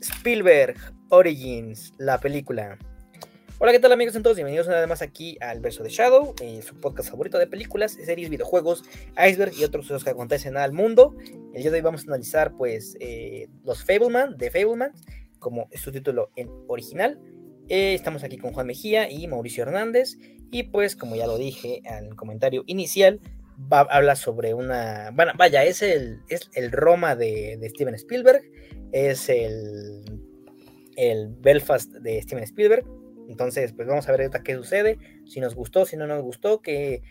Spielberg Origins, la película. Hola, ¿qué tal amigos? todos bienvenidos una más aquí al Verso de Shadow, eh, su podcast favorito de películas, series, videojuegos, iceberg y otros sucesos que acontecen al mundo. El día de hoy vamos a analizar pues eh, los Fableman, de Fableman, como su título en original. Eh, estamos aquí con Juan Mejía y Mauricio Hernández y pues como ya lo dije el comentario inicial, va, habla sobre una, bueno, vaya, es el, es el Roma de, de Steven Spielberg, es el, el Belfast de Steven Spielberg, entonces, pues vamos a ver qué sucede, si nos gustó, si no nos gustó, qué,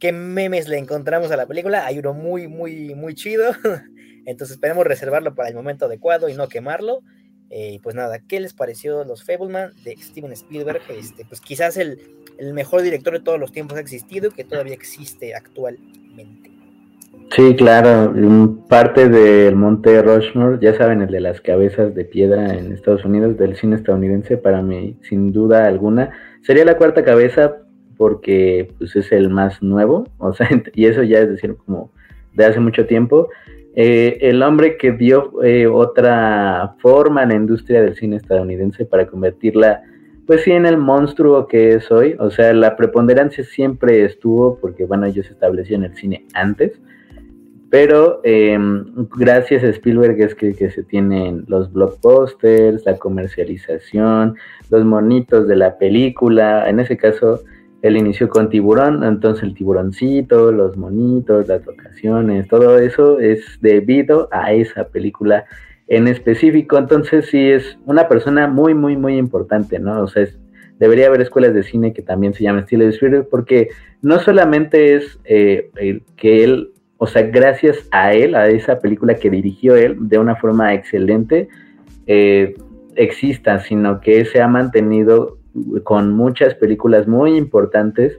qué memes le encontramos a la película. Hay uno muy, muy, muy chido. Entonces esperemos reservarlo para el momento adecuado y no quemarlo. Eh, pues nada, ¿qué les pareció los Fableman de Steven Spielberg? Este, pues quizás el, el mejor director de todos los tiempos ha existido y que todavía existe actualmente. Sí, claro, parte del Monte Rushmore, ya saben, el de las cabezas de piedra en Estados Unidos, del cine estadounidense, para mí, sin duda alguna, sería la cuarta cabeza porque pues, es el más nuevo, o sea, y eso ya es decir, como de hace mucho tiempo. Eh, el hombre que dio eh, otra forma a la industria del cine estadounidense para convertirla, pues sí, en el monstruo que es hoy, o sea, la preponderancia siempre estuvo, porque bueno, ellos establecieron el cine antes, pero em, gracias a Spielberg es que, se tienen los blockbusters, la comercialización, los monitos de la película. En ese caso, él inició con tiburón, entonces el tiburoncito, los monitos, las locaciones, todo eso es debido a esa película en específico. Entonces sí es una persona muy, muy, muy importante, ¿no? O sea, debería haber escuelas de cine que también se llaman estilo de Spielberg porque no solamente es eh, que él o sea, gracias a él, a esa película que dirigió él de una forma excelente, eh, exista, sino que se ha mantenido con muchas películas muy importantes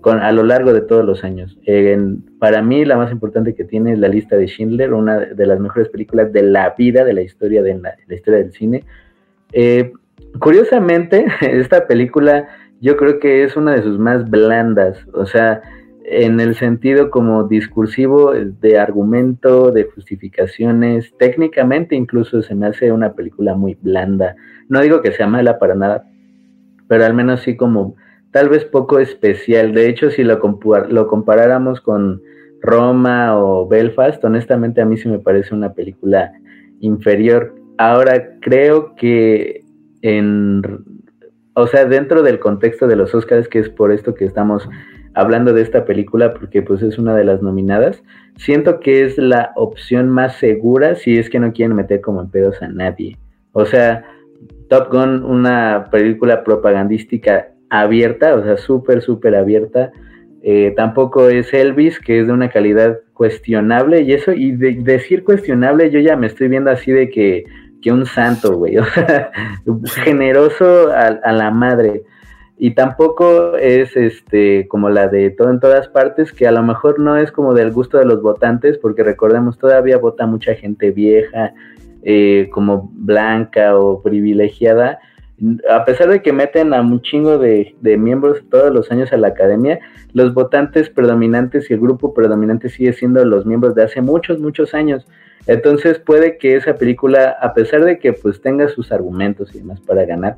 con, a lo largo de todos los años. para mí, la más importante que tiene es la lista de Schindler, una de las mejores películas de la vida, de la historia, de la, historia del cine. Eh, curiosamente, esta película yo creo que es una de sus más blandas, o sea, en el sentido como discursivo de argumento, de justificaciones, técnicamente incluso se me hace una película muy blanda. No digo que sea mala para nada, pero al menos sí como tal vez poco especial. De hecho, si lo, lo comparáramos con Roma o Belfast, honestamente a mí sí me parece una película inferior. Ahora creo que en, o sea, dentro del contexto de los Oscars, que es por esto que estamos hablando de esta película porque pues es una de las nominadas. Siento que es la opción más segura si es que no quieren meter como en pedos a nadie. O sea, Top Gun, una película propagandística abierta, o sea, súper, súper abierta. Eh, tampoco es Elvis, que es de una calidad cuestionable, y eso, y de, decir cuestionable, yo ya me estoy viendo así de que, que un santo, güey, o sea, generoso a la madre y tampoco es este como la de todo en todas partes, que a lo mejor no es como del gusto de los votantes, porque recordemos, todavía vota mucha gente vieja, eh, como blanca o privilegiada. A pesar de que meten a un chingo de, de, miembros todos los años a la academia, los votantes predominantes y el grupo predominante sigue siendo los miembros de hace muchos, muchos años. Entonces puede que esa película, a pesar de que pues tenga sus argumentos y demás para ganar,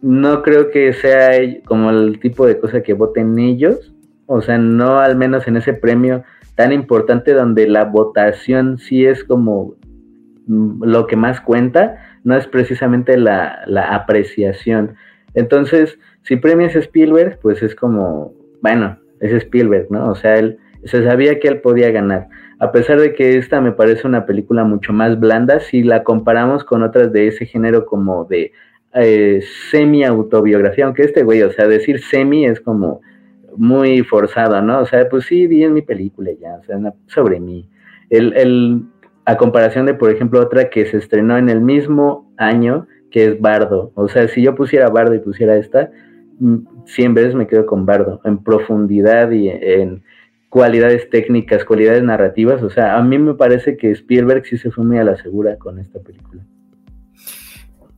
no creo que sea como el tipo de cosa que voten ellos, o sea, no al menos en ese premio tan importante donde la votación sí es como lo que más cuenta, no es precisamente la, apreciación. Entonces, si premias Spielberg, pues es como, bueno, es Spielberg, ¿no? O sea, él se sabía que él podía ganar. A pesar de que esta me parece una película mucho más blanda, si la comparamos con otras de ese género como de eh, semi-autobiografía, aunque este güey, o sea, decir semi es como muy forzado, ¿no? O sea, pues sí, vi en mi película ya, o sea, sobre mí. El, el, a comparación de, por ejemplo, otra que se estrenó en el mismo año, que es Bardo. O sea, si yo pusiera Bardo y pusiera esta, 100 mm, veces me quedo con Bardo, en profundidad y en cualidades técnicas, cualidades narrativas. O sea, a mí me parece que Spielberg sí se fue muy a la segura con esta película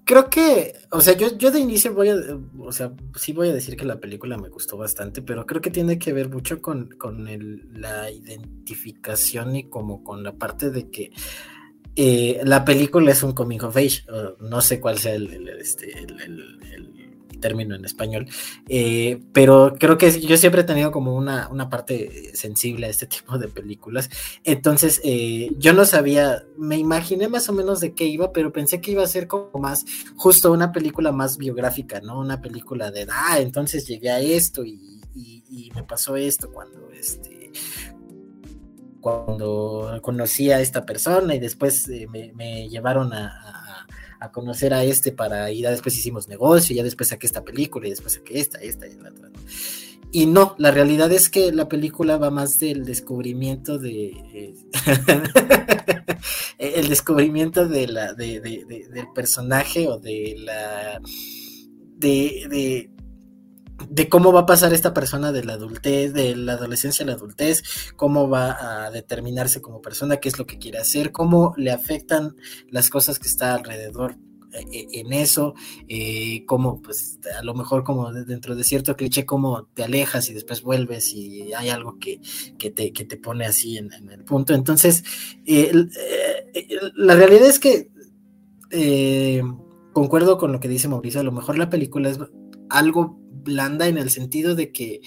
creo que, o sea, yo, yo de inicio voy a, o sea, sí voy a decir que la película me gustó bastante, pero creo que tiene que ver mucho con, con el, la identificación y como con la parte de que eh, la película es un coming of age, no sé cuál sea el, este, término en español, eh, pero creo que yo siempre he tenido como una, una, parte sensible a este tipo de películas, entonces eh, yo no sabía, me imaginé más o menos de qué iba, pero pensé que iba a ser como más justo una película más biográfica, ¿no? Una película de, ah, entonces llegué a esto y, me pasó esto cuando, este, cuando conocí a esta persona y después eh, me, llevaron a a conocer a este para ir, a después hicimos negocio, ya después saqué esta película y después saqué esta, esta y la otra. Y no, la realidad es que la película va más del descubrimiento de... Eh, el descubrimiento de la, de, del personaje o de la... de, de cómo va a pasar esta persona de la adultez, de la adolescencia a la adultez, cómo va a determinarse como persona, qué es lo que quiere hacer, cómo le afectan las cosas que está alrededor eh, eh, en eso, eh, cómo pues a lo mejor como dentro de cierto cliché, cómo te alejas y después vuelves y hay algo que, te, te, pone así en, el punto. Entonces, la realidad es que concuerdo con lo que dice Mauricio, a lo mejor la película es algo blanda en el sentido de que,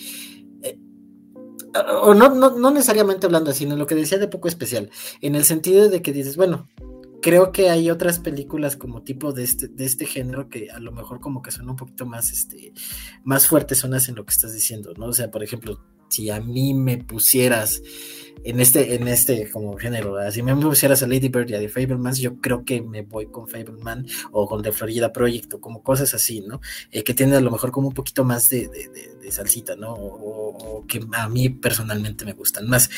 eh, o no, no, necesariamente hablando sino lo que decía de poco especial, en el sentido de que dices, bueno, creo que hay otras películas como tipo de este, de este género que a lo mejor como que son un poquito más, este, más fuertes zonas en lo que estás diciendo, ¿no? O sea, por ejemplo, si a mí me pusieras en este, en este como género, si me pusieras a Lady Bird y a The Fablemans, yo creo que me voy con Fableman o con The Florida Project o como cosas así, ¿no? Eh, que tiene a lo mejor como un poquito más de, salsita, ¿no? O, que a mí personalmente me gustan más.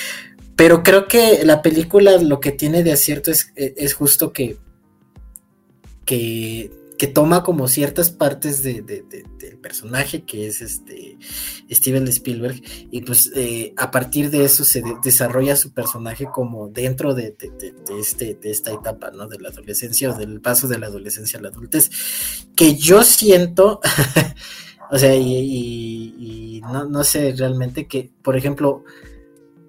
Pero creo que la película lo que tiene de acierto es, es justo que, que que toma como ciertas partes de, personaje que es este Steven Spielberg y pues eh, a partir de eso se desarrolla su personaje como dentro de, este, de esta etapa, ¿no? De la adolescencia o del paso de la adolescencia a la adultez, que yo siento, o sea, y, no, no sé realmente que, por ejemplo,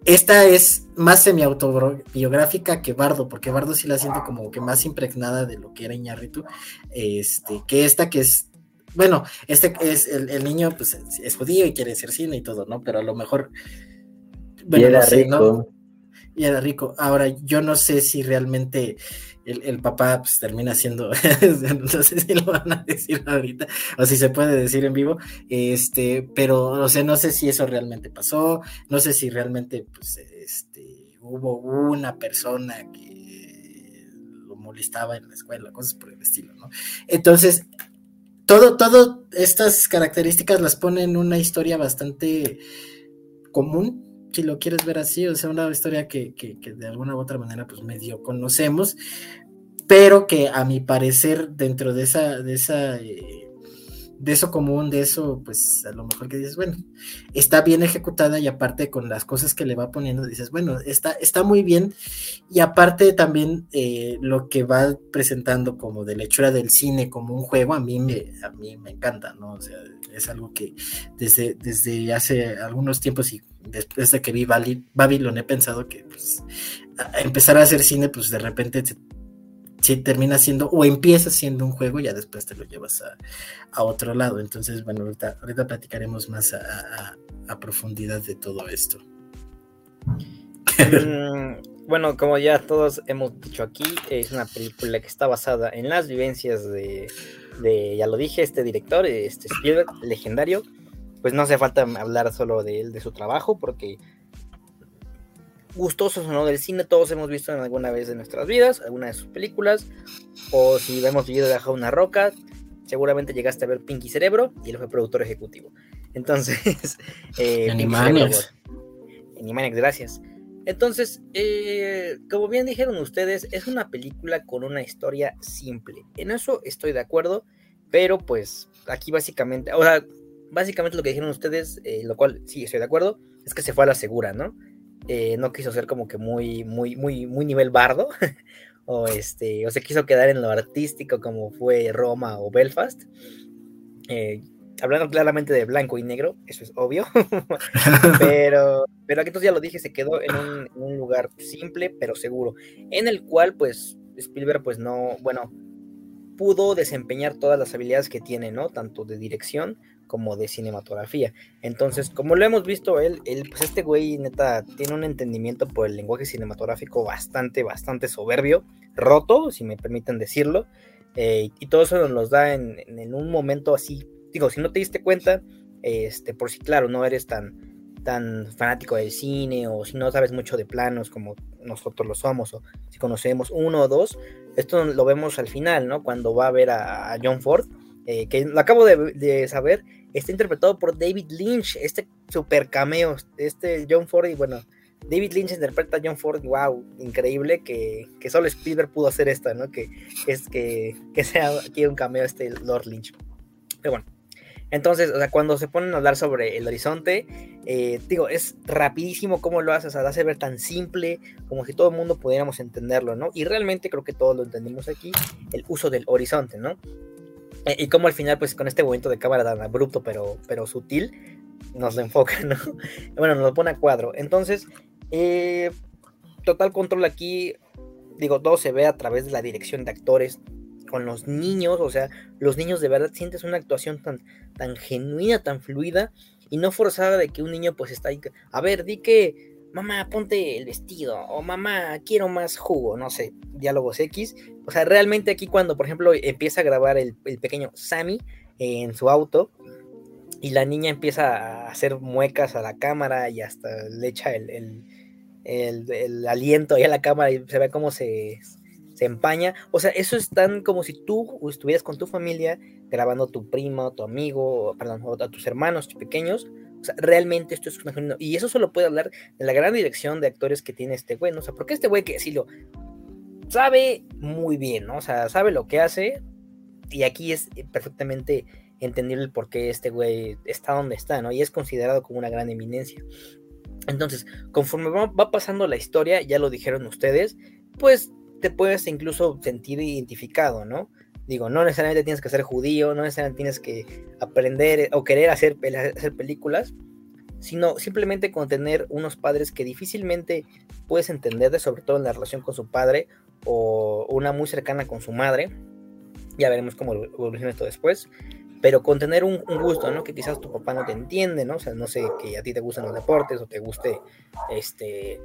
esta es más semi-autobiográfica que Bardo, porque Bardo sí la siento como que más impregnada de lo que era Iñarritu, este, que esta que es, bueno, este es el, niño, pues es judío y quiere ser cine y todo, ¿no? Pero a lo mejor... y era rico. Y era rico. Ahora, yo no sé si realmente el, papá pues, termina siendo, no sé si lo van a decir ahorita o si se puede decir en vivo, este, pero o sea, no sé si eso realmente pasó, no sé si realmente pues, este, hubo una persona que lo molestaba en la escuela, cosas por el estilo, ¿no? Entonces, todo, todo estas características las pone en una historia bastante común, si lo quieres ver así, o sea, una historia que, de alguna u otra manera pues medio conocemos, pero que a mi parecer dentro de esa, de esa, eh, de eso común, de eso, pues a lo mejor que dices, bueno, está bien ejecutada y aparte con las cosas que le va poniendo, dices, bueno, está, está muy bien y aparte también eh, lo que va presentando como de lechura del cine como un juego, a mí me, a mí me encanta, ¿no? O sea, es algo que desde, desde hace algunos tiempos y después de que vi Babylon he pensado que pues, empezar a hacer cine, pues de repente se, termina siendo o empieza siendo un juego y ya después te lo llevas a, otro lado. Entonces, bueno, ahorita, ahorita platicaremos más a, profundidad de todo esto. Mm, bueno, como ya todos hemos dicho aquí, es una película que está basada en las vivencias de, de ya lo dije, este director, este Spielberg, legendario pues no hace falta hablar solo de él, de su trabajo, porque gustosos o no del cine, todos hemos visto en alguna vez de nuestras vidas, alguna de sus películas, o si hemos vivido de una roca, seguramente llegaste a ver Pinky Cerebro y él fue productor ejecutivo. Entonces, eh, Animaniacs. Animaniacs, gracias. Entonces, eh, como bien dijeron ustedes, es una película con una historia simple. En eso estoy de acuerdo, pero pues aquí básicamente, o sea, básicamente lo que dijeron ustedes, eh, lo cual sí estoy de acuerdo, es que se fue a la segura, ¿no? Eh, no quiso ser como que muy, muy, muy, muy nivel bardo, o este, o se quiso quedar en lo artístico como fue Roma o Belfast. Eh, hablando claramente de blanco y negro, eso es obvio, pero, pero aquí entonces ya lo dije, se quedó en un, un, lugar simple pero seguro, en el cual pues Spielberg pues no, bueno, pudo desempeñar todas las habilidades que tiene, ¿no? Tanto de dirección como de cinematografía. Entonces, como lo hemos visto, él, él, pues este güey neta tiene un entendimiento por el lenguaje cinematográfico bastante, bastante soberbio, roto, si me permiten decirlo, eh, y todo eso nos da en, en, un momento así, digo, si no te diste cuenta, este, por si claro, no eres tan, tan fanático del cine o si no sabes mucho de planos como nosotros lo somos o si conocemos uno o dos, esto lo vemos al final, ¿no? Cuando va a ver a, John Ford, eh, que lo acabo de, saber, está interpretado por David Lynch, este super cameo, este John Ford y bueno, David Lynch interpreta a John Ford, wow, increíble que, solo Spielberg pudo hacer esto, ¿no? Que es que, que sea aquí un cameo este Lord Lynch. Pero bueno, entonces, cuando se ponen a hablar sobre el horizonte, eh, digo, es rapidísimo cómo lo hace, o sea, hace ver tan simple, como si todo el mundo pudiéramos entenderlo, ¿no? Y realmente creo que todos lo entendimos aquí, el uso del horizonte, ¿no? Eh, y como al final, pues con este movimiento de cámara tan abrupto, pero, pero sutil, nos lo enfoca, ¿no? bueno, nos lo pone a cuadro. Entonces, eh, total control aquí, digo, todo se ve a través de la dirección de actores, con los niños, o sea, los niños de verdad sientes una actuación tan, tan genuina, tan fluida y no forzada de que un niño pues está ahí, a ver, di que, mamá, ponte el vestido, o mamá, quiero más jugo, no sé, diálogos X. O sea, realmente aquí cuando, por ejemplo, empieza a grabar el, pequeño Sammy en su auto y la niña empieza a hacer muecas a la cámara y hasta le echa el, el, el, el aliento ahí a la cámara y se ve cómo se, se empaña. O sea, eso es tan como si tú estuvieras con tu familia grabando a tu primo, tu amigo, perdón, a tus hermanos pequeños. O sea, realmente esto es una... Y eso solo puede hablar de la gran dirección de actores que tiene este güey, ¿no? O sea, porque este güey que sí lo sabe muy bien, ¿no? O sea, sabe lo que hace. Y aquí es perfectamente entendible por qué este güey está donde está, ¿no? Y es considerado como una gran eminencia. Entonces, conforme va pasando la historia, ya lo dijeron ustedes, pues te puedes incluso sentir identificado, ¿no? Digo, no necesariamente tienes que ser judío, no necesariamente tienes que aprender o querer hacer, hacer películas, sino simplemente con tener unos padres que difícilmente puedes entender, sobre todo en la relación con su padre o una muy cercana con su madre. Ya veremos cómo evoluciona esto después. Pero con tener un, un, gusto, ¿no? Que quizás tu papá no te entiende, ¿no? O sea, no sé, que a ti te gustan los deportes o te guste, este,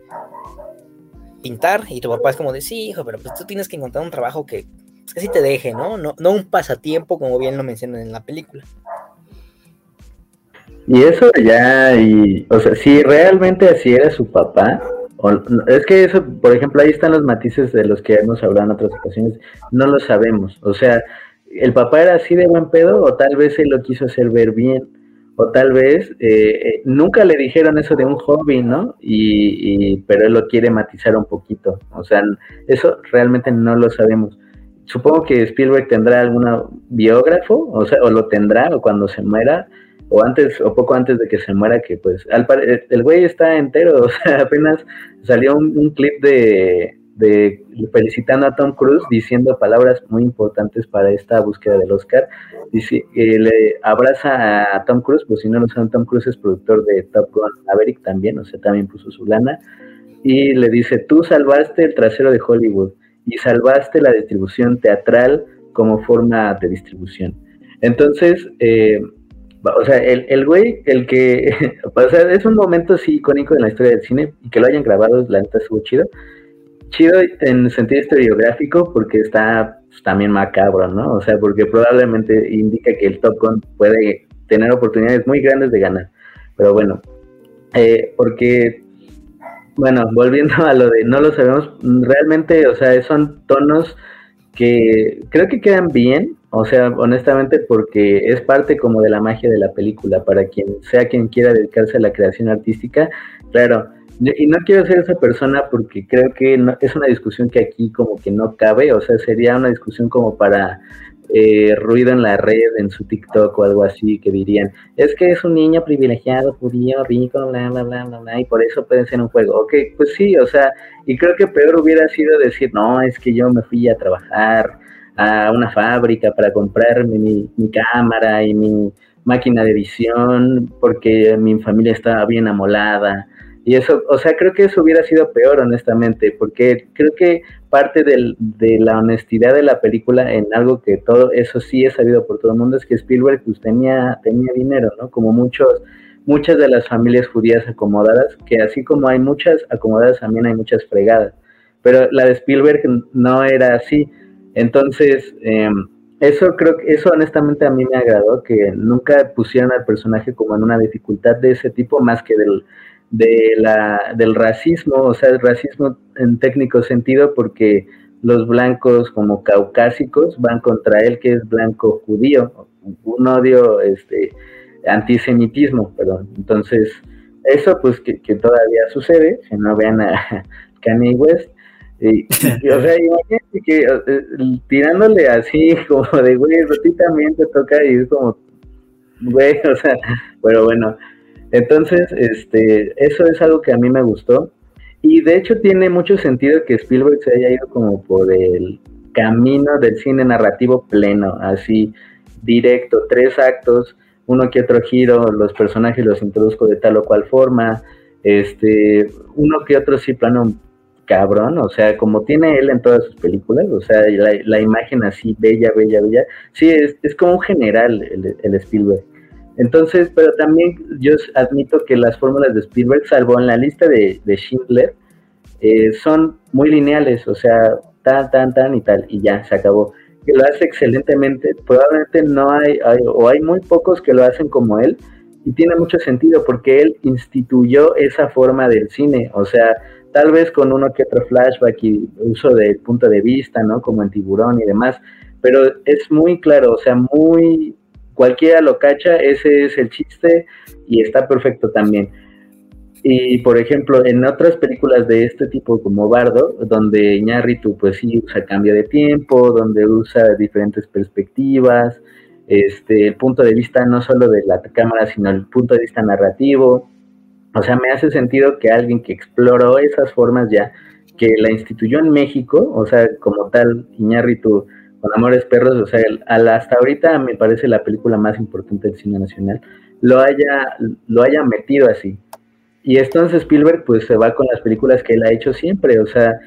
pintar y tu papá es como de, sí, hijo, pero pues tú tienes que encontrar un trabajo que, que sí te deje, ¿no? ¿no? No un pasatiempo como bien lo mencionan en la película. Y eso ya, y, o sea, si realmente así era su papá, o, es que eso, por ejemplo, ahí están los matices de los que hemos hablado en otras ocasiones, no lo sabemos, o sea, el papá era así de buen pedo o tal vez él lo quiso hacer ver bien o tal vez eh, eh, nunca le dijeron eso de un hobby, ¿no? Y, pero él lo quiere matizar un poquito. O sea, eso realmente no lo sabemos. Supongo que Spielberg tendrá algún biógrafo, o sea, o lo tendrá, o cuando se muera, o antes, o poco antes de que se muera, que pues, al el güey está entero, o sea, apenas salió un clip de, de felicitando a Tom Cruise diciendo palabras muy importantes para esta búsqueda del Oscar. Dice, eh, le abraza a Tom Cruise, pues si no lo saben, Tom Cruise es productor de Top Gun Maverick también, o sea, también puso su lana. Y le dice, tú salvaste el trasero de Hollywood y salvaste la distribución teatral como forma de distribución. Entonces, eh, o sea, el, el güey, el que, o sea, es un momento así icónico en la historia del cine y que lo hayan grabado, la neta estuvo chido chido en sentido historiográfico porque está pues, también macabro, ¿no? O sea, porque probablemente indica que el Top Gun puede tener oportunidades muy grandes de ganar. Pero bueno, eh, porque, bueno, volviendo a lo de no lo sabemos, realmente, o sea, son tonos que creo que quedan bien, o sea, honestamente, porque es parte como de la magia de la película, para quien sea quien quiera dedicarse a la creación artística, claro y no quiero ser esa persona porque creo que es una discusión que aquí como que no cabe, o sea, sería una discusión como para eh, ruido en la red, en su TikTok o algo así, que dirían, es que es un niño privilegiado, judío, rico, bla, bla, bla, bla, bla, y por eso puede ser un juego. Ok, pues sí, o sea, y creo que peor hubiera sido decir, no, es que yo me fui a trabajar a una fábrica para comprarme mi, mi cámara y mi máquina de edición porque mi familia estaba bien amolada Y eso, o sea, creo que eso hubiera sido peor, honestamente, porque creo que parte de la honestidad de la película en algo que todo, eso sí es sabido por todo el mundo, es que Spielberg pues tenía, tenía dinero, ¿no? Como muchos, muchas de las familias judías acomodadas, que así como hay muchas acomodadas, también hay muchas fregadas. Pero la de Spielberg no era así. Entonces, eh, eso creo que eso honestamente a mí me agradó, que nunca pusieran al personaje como en una dificultad de ese tipo, más que del, de la, del racismo, o sea, el racismo en técnico sentido, porque los blancos como caucásicos van contra él, que es blanco judío, un odio, este, antisemitismo, perdón. Entonces, eso pues que, que todavía sucede, si no vean a Kanye West, y, o sea, imagínate que eh, tirándole así, como de, güey, a ti también te toca y es como, güey, o sea, pero bueno. Entonces, este, eso es algo que a mí me gustó. Y de hecho tiene mucho sentido que Spielberg se haya ido como por el camino del cine narrativo pleno, así directo, tres actos, uno que otro giro, los personajes los introduzco de tal o cual forma, este, uno que otro sí plano cabrón, o sea, como tiene él en todas sus películas, o sea, la, imagen así bella, bella, bella, sí, es, es como un general el, Spielberg. Entonces, pero también yo admito que las fórmulas de Spielberg, salvo en la lista de, de Schindler, eh, son muy lineales, o sea, tan, tan, tan y tal, y ya, se acabó. Que lo hace excelentemente, probablemente no hay, hay, o hay muy pocos que lo hacen como él, y tiene mucho sentido porque él instituyó esa forma del cine, o sea, tal vez con uno que otro flashback y uso del punto de vista, ¿no? Como en tiburón y demás, pero es muy claro, o sea, muy, cualquiera lo cacha, ese es el chiste y está perfecto también. Y por ejemplo, en otras películas de este tipo como Bardo, donde Iñárritu pues sí usa cambio de tiempo, donde usa diferentes perspectivas, este, el punto de vista no solo de la cámara, sino el punto de vista narrativo, o sea, me hace sentido que alguien que exploró esas formas ya, que la instituyó en México, o sea, como tal, Iñárritu con Amores Perros, o sea, hasta ahorita me parece la película más importante del cine nacional, lo haya, lo haya metido así. Y entonces Spielberg pues se va con las películas que él ha hecho siempre, o sea,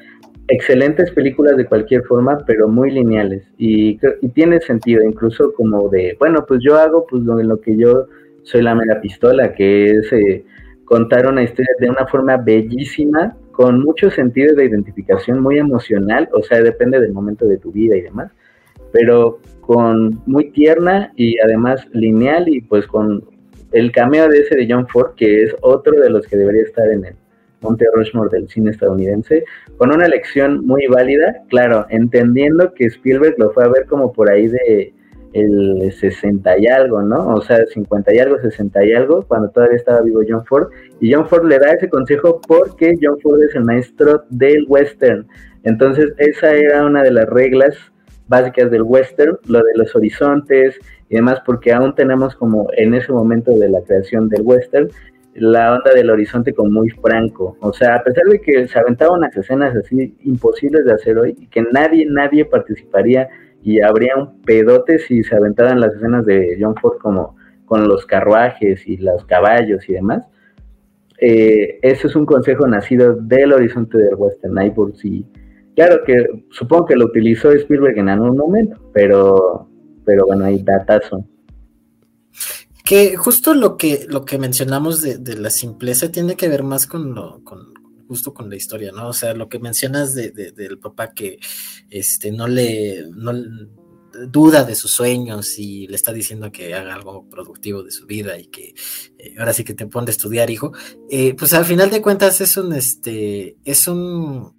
excelentes películas de cualquier forma, pero muy lineales. Y, y tiene sentido, incluso como de, bueno, pues yo hago pues lo, lo que yo soy la mega pistola, que es... Eh, contar una historia de una forma bellísima, con mucho sentido de identificación, muy emocional, o sea, depende del momento de tu vida y demás, pero con muy tierna y además lineal y pues con el cameo de ese de John Ford, que es otro de los que debería estar en el Monte Rushmore del cine estadounidense, con una elección muy válida, claro, entendiendo que Spielberg lo fue a ver como por ahí de el 60 y algo, ¿no? O sea, 50 y algo, 60 y algo, cuando todavía estaba vivo John Ford. Y John Ford le da ese consejo porque John Ford es el maestro del western. Entonces, esa era una de las reglas básicas del western, lo de los horizontes y demás, porque aún tenemos como en ese momento de la creación del western, la onda del horizonte como muy franco. O sea, a pesar de que se aventaban unas escenas así imposibles de hacer hoy, que nadie, nadie participaría y habría un pedote si se aventaran las escenas de John Ford como con los carruajes y los caballos y demás. Eh, eso es un consejo nacido del horizonte del western. Por si, claro que supongo que lo utilizó Spielberg en algún momento, pero, pero bueno, hay datazo. Que justo lo que, lo que mencionamos de, de la simpleza tiene que ver más con, lo, con, justo con la historia, ¿no? O sea, lo que mencionas de, del papá que este, no le duda de sus sueños y le está diciendo que haga algo productivo de su vida y que eh, ahora sí que te pone a estudiar, hijo, eh, pues al final de cuentas es un, este, es un,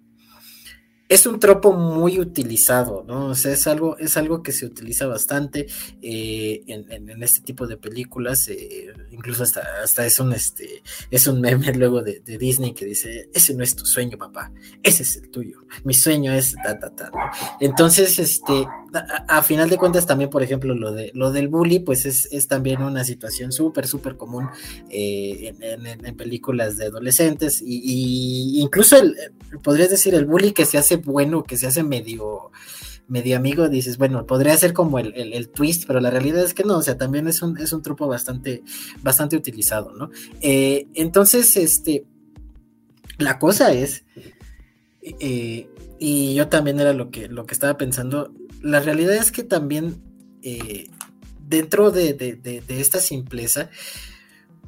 es un tropo muy utilizado, ¿no? O sea, es algo, es algo que se utiliza bastante eh, en, este tipo de películas, eh, incluso hasta, hasta es un este, es un meme luego de, Disney que dice, ese no es tu sueño, papá, ese es el tuyo. Mi sueño es ta ta ta. Entonces, este, a, final de cuentas, también, por ejemplo, lo de lo del bully, pues es, es también una situación súper, súper común eh, en, películas de adolescentes. Y, incluso el, podrías decir el bully que se hace bueno, que se hace medio medio amigo, dices, bueno, podría ser como el, twist, pero la realidad es que no, o sea, también es un, es un truco bastante, bastante utilizado, ¿no? Eh, entonces, este, La cosa es, eh, y yo también era lo que, lo que estaba pensando, la realidad es que también eh, dentro de, esta simpleza,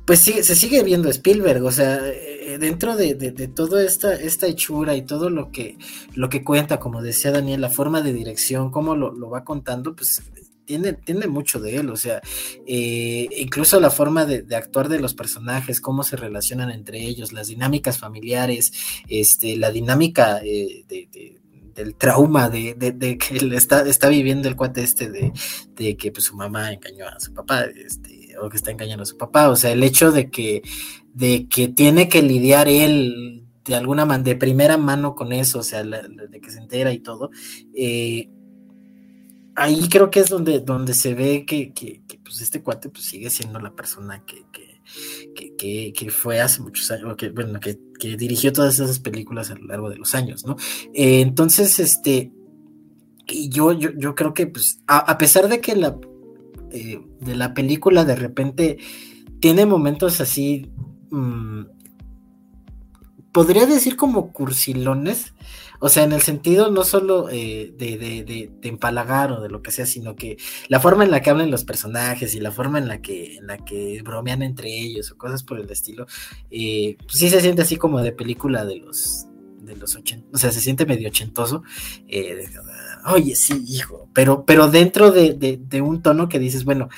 pues se sigue viendo Spielberg, o sea, eh, dentro de, toda esta, esta hechura y todo lo que, lo que cuenta, como decía Daniel, la forma de dirección, cómo lo, lo va contando, pues tiene, tiene mucho de él, o sea, eh, incluso la forma de, actuar de los personajes, cómo se relacionan entre ellos, las dinámicas familiares, este, la dinámica eh, del trauma de, que él está, está viviendo el cuate este de, que pues, su mamá engañó a su papá, este, o que está engañando a su papá, o sea, el hecho de que, de que tiene que lidiar él de alguna manera, de primera mano con eso, o sea, de que se entera y todo, eh, ahí creo que es donde, donde se ve que, pues este cuate pues sigue siendo la persona que, que, fue hace muchos años, que, bueno, que, dirigió todas esas películas a lo largo de los años, ¿no? Eh, entonces, este, yo, yo, yo creo que, pues, a, pesar de que la, eh, de la película de repente tiene momentos así, mm, podría decir como cursilones, o sea, en el sentido no solo eh, de, de, de, empalagar o de lo que sea, sino que la forma en la que hablan los personajes y la forma en la que, en la que bromean entre ellos o cosas por el estilo, eh, pues sí se siente así como de película de los de los 80, o sea, se siente medio ochentoso. Eh, Oye, sí, hijo, pero, pero dentro de, un tono que dices, bueno,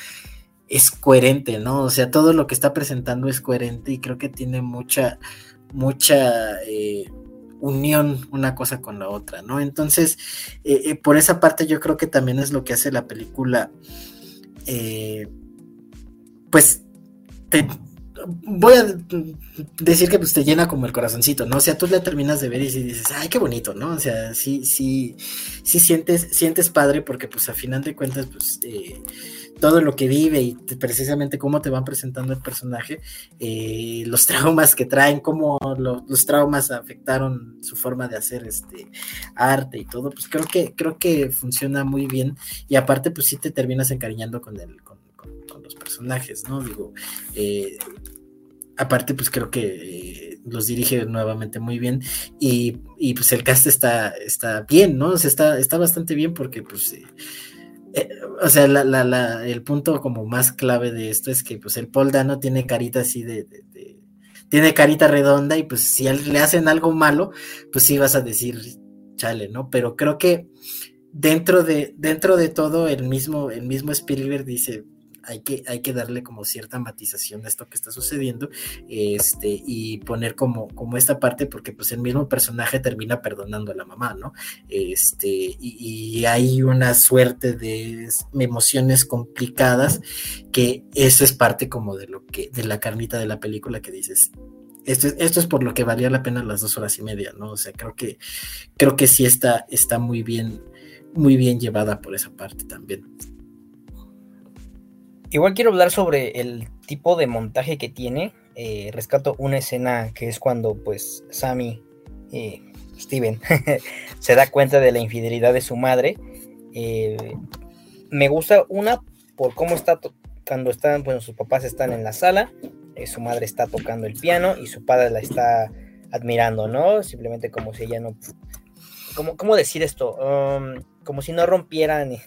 es coherente, ¿no? O sea, todo lo que está presentando es coherente y creo que tiene mucha, mucha unión una cosa con la otra, ¿no? Entonces, eh, eh, por esa parte yo creo que también es lo que hace la película, eh, pues, te, voy a decir que pues, te llena como el corazoncito, ¿no? O sea, tú le terminas de ver y dices, ay, qué bonito, ¿no? O sea, sí, sí, sí sientes, sientes padre porque pues a final de cuentas, pues todo lo que vive y precisamente cómo te van presentando el personaje, eh, los traumas que traen, cómo los traumas afectaron su forma de hacer este arte y todo, pues creo que, creo que funciona muy bien y aparte pues sí te terminas encariñando con, el, con, los personajes, ¿no? Digo, eh, aparte pues creo que eh, los dirige nuevamente muy bien y, pues el cast está, está bien, ¿no? O sea, está, está bastante bien porque pues eh, o sea, el punto como más clave de esto es que pues el Paul Dano tiene carita así de, tiene carita redonda y pues si le hacen algo malo, pues sí vas a decir chale, ¿no? Pero creo que dentro de, dentro de todo el mismo, el mismo Spielberg dice, hay que, hay que darle como cierta matización a esto que está sucediendo este, y poner como, como esta parte, porque pues el mismo personaje termina perdonando a la mamá, ¿no? Este, y, hay una suerte de emociones complicadas que eso es parte como de lo que, de la carnita de la película que dices, esto es, esto es, por lo que valía la pena las dos horas y media, ¿no? O sea, creo que, creo que sí está, está muy bien, muy bien llevada por esa parte también. Igual quiero hablar sobre el tipo de montaje que tiene. Eh, rescato una escena que es cuando pues Sammy, eh, Steven, se da cuenta de la infidelidad de su madre. Eh, me gusta una por cómo está cuando están, bueno, sus papás están en la sala, su madre está tocando el piano y su padre la está admirando, ¿no? Simplemente como si ella no... ¿Cómo, cómo decir esto? Um, como si no rompiera ni,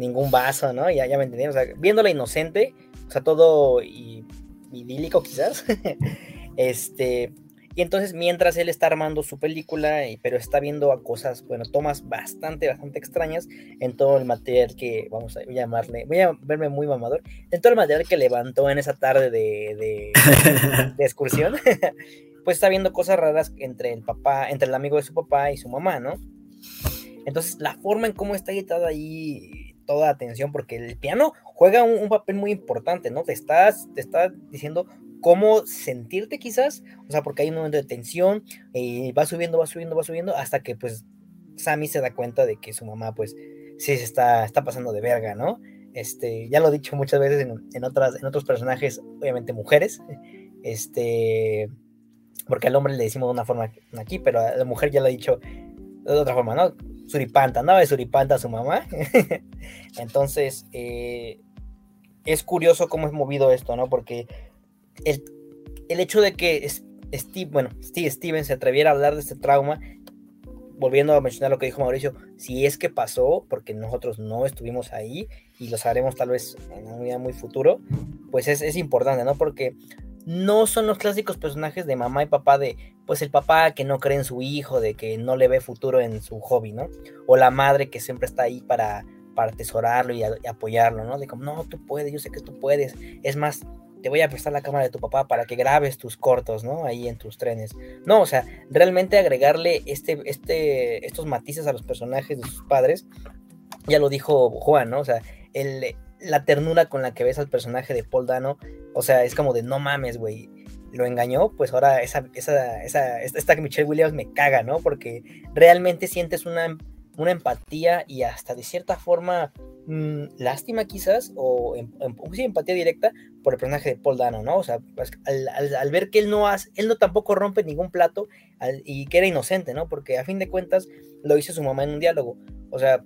ningún vaso, ¿no? Ya, ya me entendieron, o sea, viéndola inocente, o sea, todo idílico quizás, este, y entonces mientras él está armando su película, pero está viendo a cosas, bueno, tomas bastante, bastante extrañas en todo el material que, vamos a llamarle, voy a verme muy mamador, en todo el material que levantó en esa tarde de, de, de excursión, pues está viendo cosas raras entre el papá, entre el amigo de su papá y su mamá, ¿no? Entonces, la forma en cómo está editada ahí toda atención porque el piano juega un, papel muy importante, ¿no? Te estás, te está diciendo cómo sentirte quizás, o sea, porque hay un momento de tensión, y eh, va subiendo, va subiendo, va subiendo, hasta que pues Sammy se da cuenta de que su mamá pues sí se está, está pasando de verga, ¿no? Este, ya lo he dicho muchas veces en, otras, en otros personajes, obviamente mujeres, este, porque al hombre le decimos de una forma aquí, pero a la mujer ya lo he dicho de otra forma, ¿no? Suripanta, ¿no? De suripanta a su mamá. Entonces, eh, es curioso cómo es movido esto, ¿no? Porque el, hecho de que Steve, bueno, Steve Steven se atreviera a hablar de este trauma, volviendo a mencionar lo que dijo Mauricio, si es que pasó, porque nosotros no estuvimos ahí y lo sabremos tal vez en un día muy futuro, pues es, es importante, ¿no? Porque no son los clásicos personajes de mamá y papá de, pues el papá que no cree en su hijo, de que no le ve futuro en su hobby, ¿no? O la madre que siempre está ahí para, para atesorarlo y, apoyarlo, ¿no? De como, no, tú puedes, yo sé que tú puedes. Es más, te voy a prestar la cámara de tu papá para que grabes tus cortos, ¿no? Ahí en tus trenes. No, o sea, realmente agregarle este, este, estos matices a los personajes de sus padres, ya lo dijo Juan, ¿no? O sea, el, la ternura con la que ves al personaje de Paul Dano, o sea, es como de no mames, güey. Lo engañó, pues ahora esa, esa, esa, esta Michelle Williams me caga, ¿no? Porque realmente sientes una, una empatía y hasta de cierta forma mm, lástima quizás, o em, em, sí, empatía directa por el personaje de Paul Dano, ¿no? O sea, pues, al, ver que él no hace, él no tampoco rompe ningún plato y que era inocente, ¿no? Porque a fin de cuentas lo hizo su mamá en un diálogo. O sea,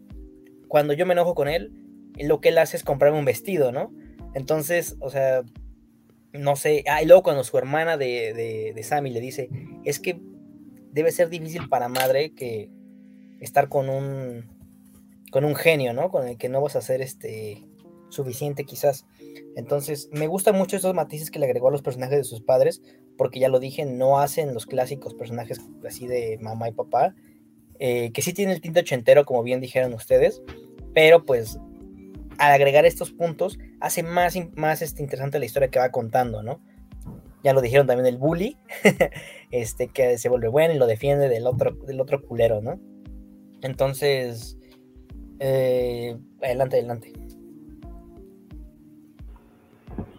cuando yo me enojo con él, lo que él hace es comprarme un vestido, ¿no? Entonces, o sea, no sé. Ah, y luego cuando su hermana de, de, Sammy le dice, es que debe ser difícil para madre que estar con un con un genio, ¿no? Con el que no vas a ser este suficiente quizás. Entonces, me gustan mucho esos matices que le agregó a los personajes de sus padres, porque ya lo dije, no hacen los clásicos personajes así de mamá y papá, eh, que sí tiene el tinte ochentero, como bien dijeron ustedes, pero pues al agregar estos puntos, hace más, más este, interesante la historia que va contando, ¿no? Ya lo dijeron también el bully, este, que se vuelve bueno y lo defiende del otro, del otro culero, ¿no? Entonces, eh, adelante, adelante.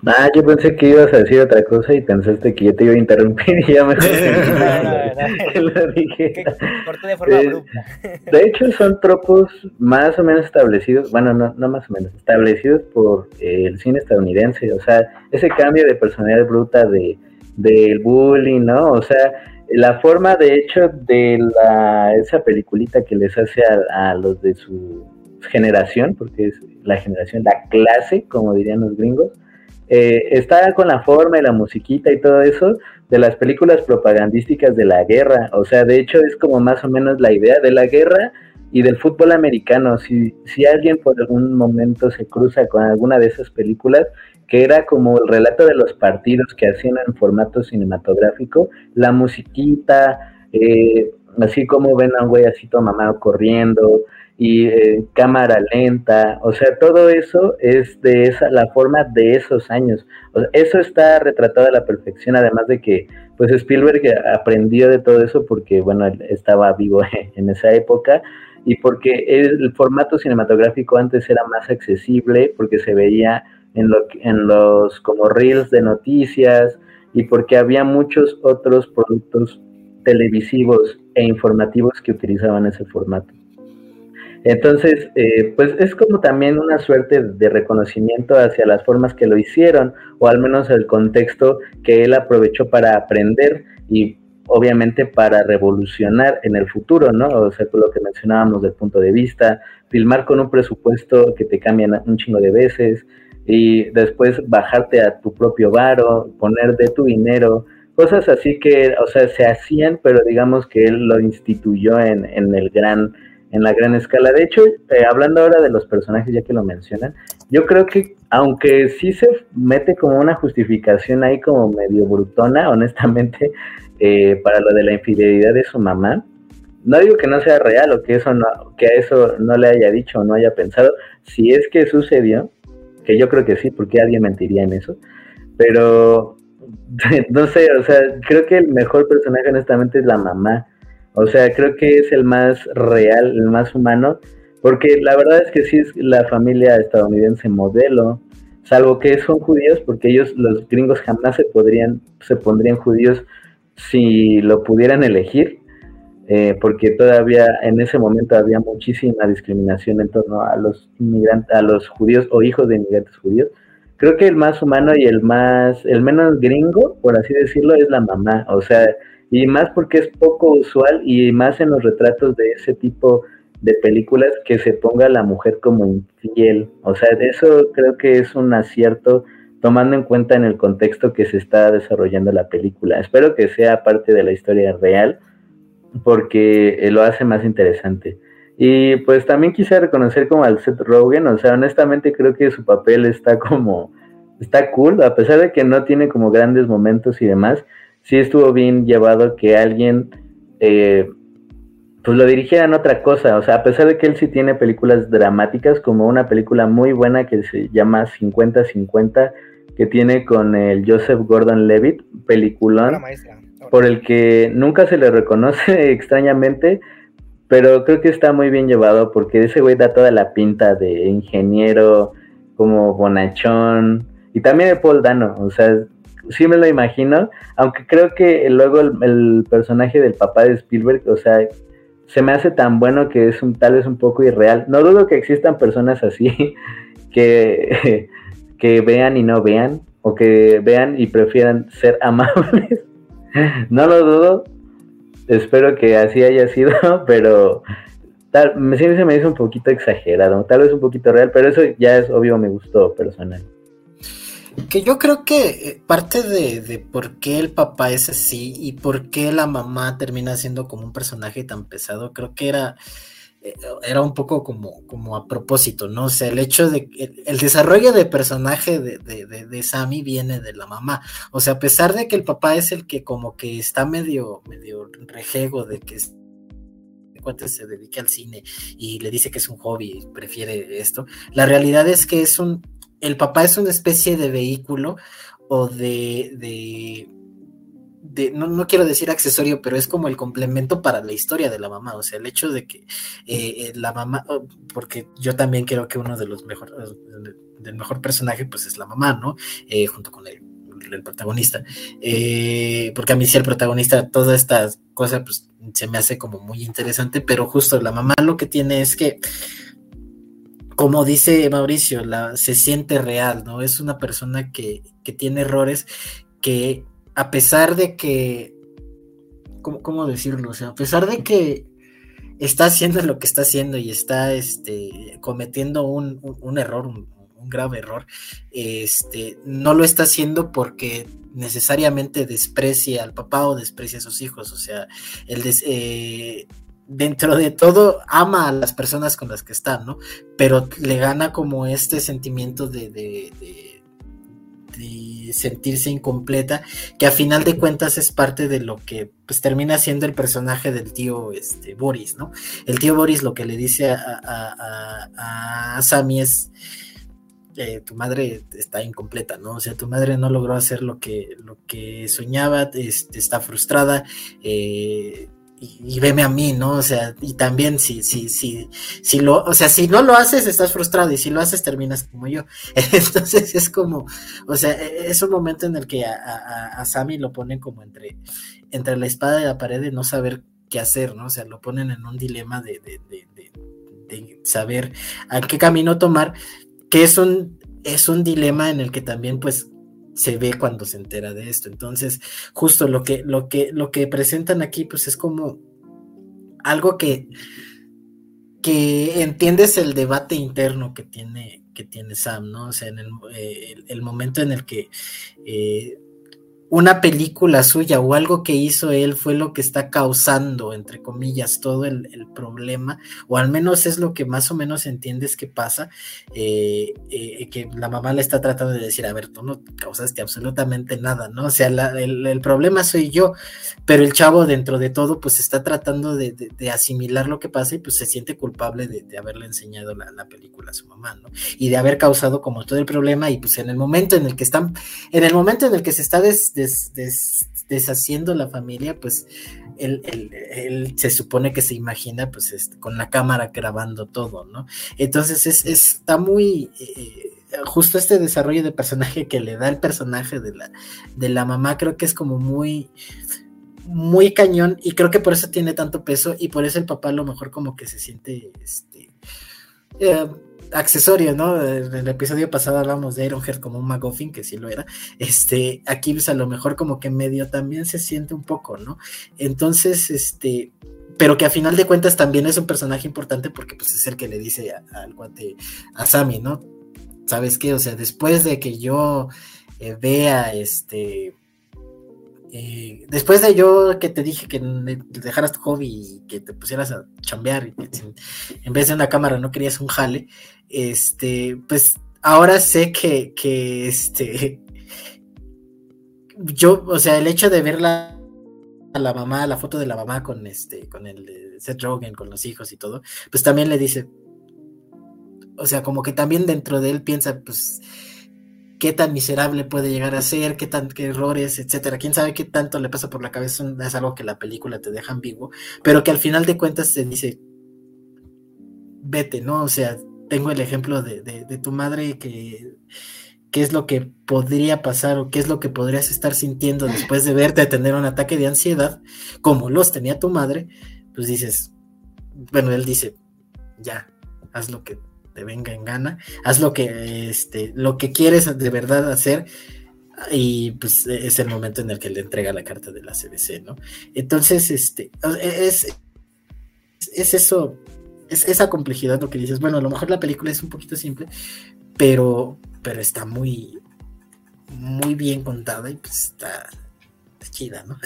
Ah, yo pensé que ibas a decir otra cosa y pensaste que yo te iba a interrumpir y ya me lo dije. de forma eh, abrupta. De hecho, son tropos más o menos establecidos, bueno, no, no más o menos, establecidos por eh, el cine estadounidense. O sea, ese cambio de personalidad bruta de del bullying, ¿no? O sea, la forma, de hecho, de la, esa peliculita que les hace a, a los de su generación, porque es la generación, la clase, como dirían los gringos, eh, está con la forma y la musiquita y todo eso de las películas propagandísticas de la guerra. O sea, de hecho es como más o menos la idea de la guerra y del fútbol americano. Si, si alguien por algún momento se cruza con alguna de esas películas, que era como el relato de los partidos que hacían en formato cinematográfico, la musiquita, eh, así como ven a un güey así mamado corriendo, y eh, cámara lenta, o sea, todo eso es de esa, la forma de esos años. eso está retratado a la perfección, además de que, pues Spielberg aprendió de todo eso porque, bueno, estaba vivo en esa época y porque el formato cinematográfico antes era más accesible, porque se veía en, lo, en los como reels de noticias y porque había muchos otros productos televisivos e informativos que utilizaban ese formato. Entonces, eh, pues es como también una suerte de reconocimiento hacia las formas que lo hicieron, o al menos el contexto que él aprovechó para aprender y obviamente para revolucionar en el futuro, ¿no? O sea, lo que mencionábamos del punto de vista, filmar con un presupuesto que te cambian un chingo de veces y después bajarte a tu propio varo, poner de tu dinero, cosas así que, o sea, se hacían, pero digamos que él lo instituyó en, en el gran en la gran escala. De hecho, eh, hablando ahora de los personajes, ya que lo mencionan, yo creo que aunque sí se mete como una justificación ahí como medio brutona, honestamente, eh, para lo de la infidelidad de su mamá, no digo que no sea real o que eso no, que a eso no le haya dicho o no haya pensado, si es que sucedió, que yo creo que sí, porque alguien mentiría en eso, pero no sé, o sea, creo que el mejor personaje honestamente es la mamá, o sea, creo que es el más real, el más humano, porque la verdad es que sí es la familia estadounidense modelo, salvo que son judíos, porque ellos, los gringos, jamás se podrían, se pondrían judíos si lo pudieran elegir, eh, porque todavía en ese momento había muchísima discriminación en torno a los inmigrantes, a los judíos o hijos de inmigrantes judíos. Creo que el más humano y el más, el menos gringo, por así decirlo, es la mamá. O sea, y más porque es poco usual y más en los retratos de ese tipo de películas que se ponga a la mujer como infiel. O sea, eso creo que es un acierto tomando en cuenta en el contexto que se está desarrollando la película. Espero que sea parte de la historia real porque eh, lo hace más interesante. Y pues también quise reconocer como al Seth Rogen, o sea, honestamente creo que su papel está como, está cool, a pesar de que no tiene como grandes momentos y demás, sí estuvo bien llevado que alguien eh, pues lo dirigiera en otra cosa, o sea, a pesar de que él sí tiene películas dramáticas, como una película muy buena que se llama 50-50, que tiene con el Joseph Gordon Levitt, peliculón, por el que nunca se le reconoce extrañamente, pero creo que está muy bien llevado porque ese güey da toda la pinta de ingeniero, como bonachón, y también de Paul Dano, o sea, sí me lo imagino, aunque creo que luego el, personaje del papá de Spielberg, o sea, se me hace tan bueno que es un, tal vez un poco irreal. No dudo que existan personas así que que vean y no vean, o que vean y prefieran ser amables. no lo dudo, espero que así haya sido, pero tal, sí se me hizo un poquito exagerado, tal vez un poquito real, pero eso ya es obvio mi gusto personal. Que yo creo que eh, parte de, de, por qué el papá es así y por qué la mamá termina siendo como un personaje tan pesado, creo que era eh, era un poco como, como a propósito, ¿no? O sea, el hecho de el, el desarrollo de personaje de, de, de, Sammy viene de la mamá. O sea, a pesar de que el papá es el que como que está medio, medio rejego de que se dedique al cine y le dice que es un hobby prefiere esto. La realidad es que es un, el papá es una especie de vehículo o de, de no, quiero decir accesorio, pero es como el complemento para la historia de la mamá. O sea, el hecho de que eh, eh, la mamá, oh, porque yo también creo que uno de los mejores, del mejor personaje, pues es la mamá, ¿no? Eh, junto con el, protagonista. porque a mí sí el protagonista, toda esta cosa, pues se me hace como muy interesante, pero justo la mamá lo que tiene es que como dice Mauricio, la, se siente real, ¿no? Es una persona que, que tiene errores que a pesar de que, ¿cómo, decirlo? O sea, a pesar de que está haciendo lo que está haciendo y está este, cometiendo un, error, un, grave error, este, no lo está haciendo porque necesariamente desprecie al papá o desprecie a sus hijos. O sea, el eh, dentro de todo ama a las personas con las que está, ¿no? Pero le gana como este sentimiento de y sentirse incompleta, que a final de cuentas es parte de lo que pues termina siendo el personaje del tío este, Boris, ¿no? El tío Boris lo que le dice a, a, Sammy es, eh, tu madre está incompleta, ¿no? O sea, tu madre no logró hacer lo que, lo que soñaba, este, está frustrada, eh, y, veme a mí, ¿no? O sea, y también si, si, si, si lo, o sea, si no lo haces, estás frustrado, y si lo haces, terminas como yo. Entonces es como, o sea, e, es un momento en el que a, a, Sammy lo ponen como entre, entre la espada y la pared de no saber qué hacer, ¿no? O sea, lo ponen en un dilema de, de, de, de saber a qué camino tomar, que es un, es un dilema en el que también, pues, se ve cuando se entera de esto. Entonces, justo lo que, lo que, lo que presentan aquí, pues es como algo que, que entiendes el debate interno que tiene, que tiene Sam, ¿no? O sea, en el, eh, el momento en el que eh, una película suya o algo que hizo él fue lo que está causando, entre comillas, todo el, problema, o al menos es lo que más o menos entiendes que pasa, eh, eh, que la mamá le está tratando de decir, a ver, tú no causaste absolutamente nada, ¿no? O sea, el, problema soy yo, pero el chavo dentro de todo, pues está tratando de, asimilar lo que pasa y pues se siente culpable de, haberle enseñado la, película a su mamá, ¿no? Y de haber causado como todo el problema y pues en el momento en el que están, en el momento en el que se está deshaciendo la familia, pues él, se supone que se imagina pues con la cámara grabando todo, ¿no? Entonces es, está muy... Eh, justo este desarrollo de personaje que le da el personaje de la, de la mamá, creo que es como muy muy cañón y creo que por eso tiene tanto peso y por eso el papá a lo mejor como que se siente este eh, accesorio, ¿no? En el episodio pasado hablamos de Ironheart como un McGuffin, que sí lo era. Este, aquí pues a lo mejor como que medio también se siente un poco, ¿no? Entonces, este, pero que a final de cuentas también es un personaje importante porque pues es el que le dice al guante a Sammy, ¿no? ¿Sabes qué? O sea, después de que yo eh, vea este eh, después de yo que te dije que dejaras tu hobby y que te pusieras a chambear en vez de una cámara no querías un jale, este, pues ahora sé que, que este, yo, o sea, el hecho de ver la, la mamá, la foto de la mamá con este, con el Seth Rogen, con los hijos y todo, pues también le dice, o sea, como que también dentro de él piensa, pues, qué tan miserable puede llegar a ser, qué tan qué errores, etcétera. Quién sabe qué tanto le pasa por la cabeza, es algo que la película te deja ambiguo, pero que al final de cuentas te dice, vete, ¿no? O sea, tengo el ejemplo de, de, tu madre que qué es lo que podría pasar o qué es lo que podrías estar sintiendo después de verte tener un ataque de ansiedad, como los tenía tu madre, pues dices, bueno, él dice, ya, haz lo que te venga en gana, haz lo que, este, lo que quieres de verdad hacer y pues es el momento en el que le entrega la carta de la CBC, ¿no? Entonces, este, es, es eso, es esa complejidad lo que dices, bueno, a lo mejor la película es un poquito simple, pero, pero está muy, muy bien contada y pues está chida, ¿no?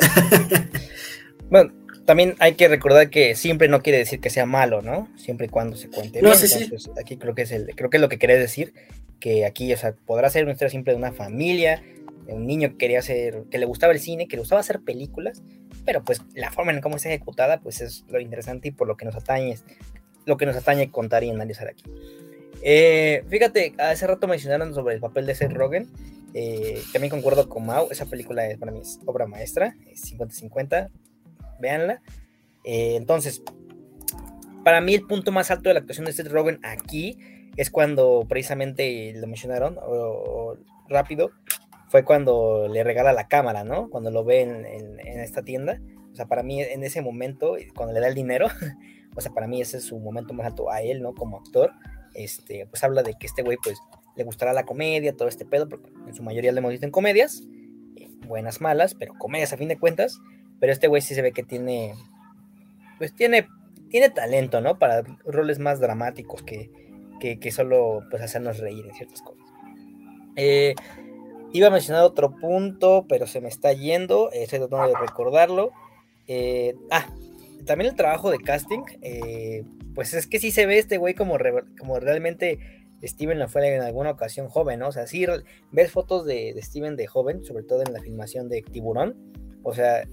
bueno, también hay que recordar que siempre no quiere decir que sea malo, ¿no? Siempre y cuando se cuente bien. Entonces, aquí creo que es el, creo que es lo que querés decir, que aquí, o sea, podrá ser una historia simple de una familia, de un niño que quería hacer, que le gustaba el cine, que le gustaba hacer películas, pero pues la forma en cómo está ejecutada, pues es lo interesante y por lo que nos atañe, lo que nos atañe contar y analizar aquí. Eh, fíjate, hace rato mencionaron sobre el papel de Seth Rogen. Eh, también concuerdo con Mau, esa película es para mí es obra maestra, es 50-50 véanla. Eh, entonces, para mí el punto más alto de la actuación de Seth Rogen aquí es cuando precisamente lo mencionaron, rápido, fue cuando le regala la cámara, ¿no? Cuando lo ve en, esta tienda. O sea, para mí en ese momento, cuando le da el dinero, o sea, para mí ese es su momento más alto a él, ¿no? Como actor. Este, pues habla de que este güey, pues, le gustará la comedia, todo este pedo, porque en su mayoría le hemos visto en comedias, eh, buenas, malas, pero comedias a fin de cuentas. Pero este güey sí se ve que tiene, pues tiene, tiene talento, ¿no? Para roles más dramáticos que, que, solo pues hacernos reír en ciertas cosas. Eh, iba a mencionar otro punto, pero se me está yendo, eh, estoy tratando de recordarlo. Eh, ah, también el trabajo de casting, pues es que sí se ve este güey como, como realmente Steven lo fue en alguna ocasión joven, ¿no? O sea, sí ves fotos de, de Steven de joven, sobre todo en la filmación de Tiburón, o sea,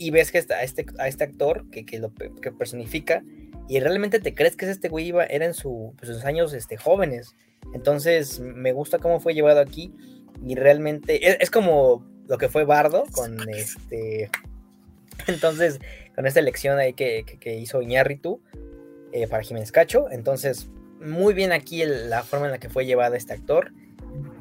y ves que está a, este, a este actor que, que lo que personifica y realmente te crees que este güey iba, era en su, pues, sus años este, jóvenes. Entonces me gusta cómo fue llevado aquí y realmente es, como lo que fue Bardo con este... Entonces, con esta elección ahí que, que, hizo Iñárritu eh, para Jiménez Cacho. Entonces, muy bien aquí la forma en la que fue llevado este actor.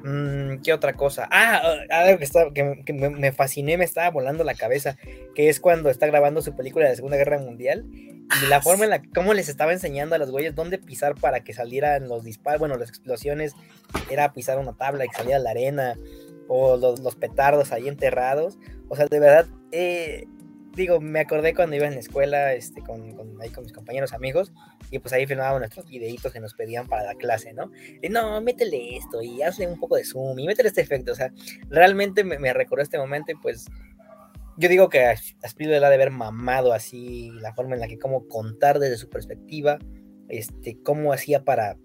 Mm, ¿Qué otra cosa? Ah, ah algo que, que, me, fasciné, me estaba volando la cabeza, que es cuando está grabando su película de la Segunda Guerra Mundial y la ah, forma en la cómo les estaba enseñando a los güeyes dónde pisar para que salieran los disparos, bueno, las explosiones, era pisar una tabla y salía la arena, o los, los petardos ahí enterrados. O sea, de verdad, eh, digo, me acordé cuando iba en la escuela este, con, ahí con mis compañeros amigos y pues ahí filmábamos nuestros videitos que nos pedían para la clase, ¿no? Y no, métele esto y hazle un poco de zoom y métele este efecto, o sea, realmente me, me recordó este momento y pues yo digo que a Spielberg ha de haber mamado así la forma en la que cómo contar desde su perspectiva, este, cómo hacía para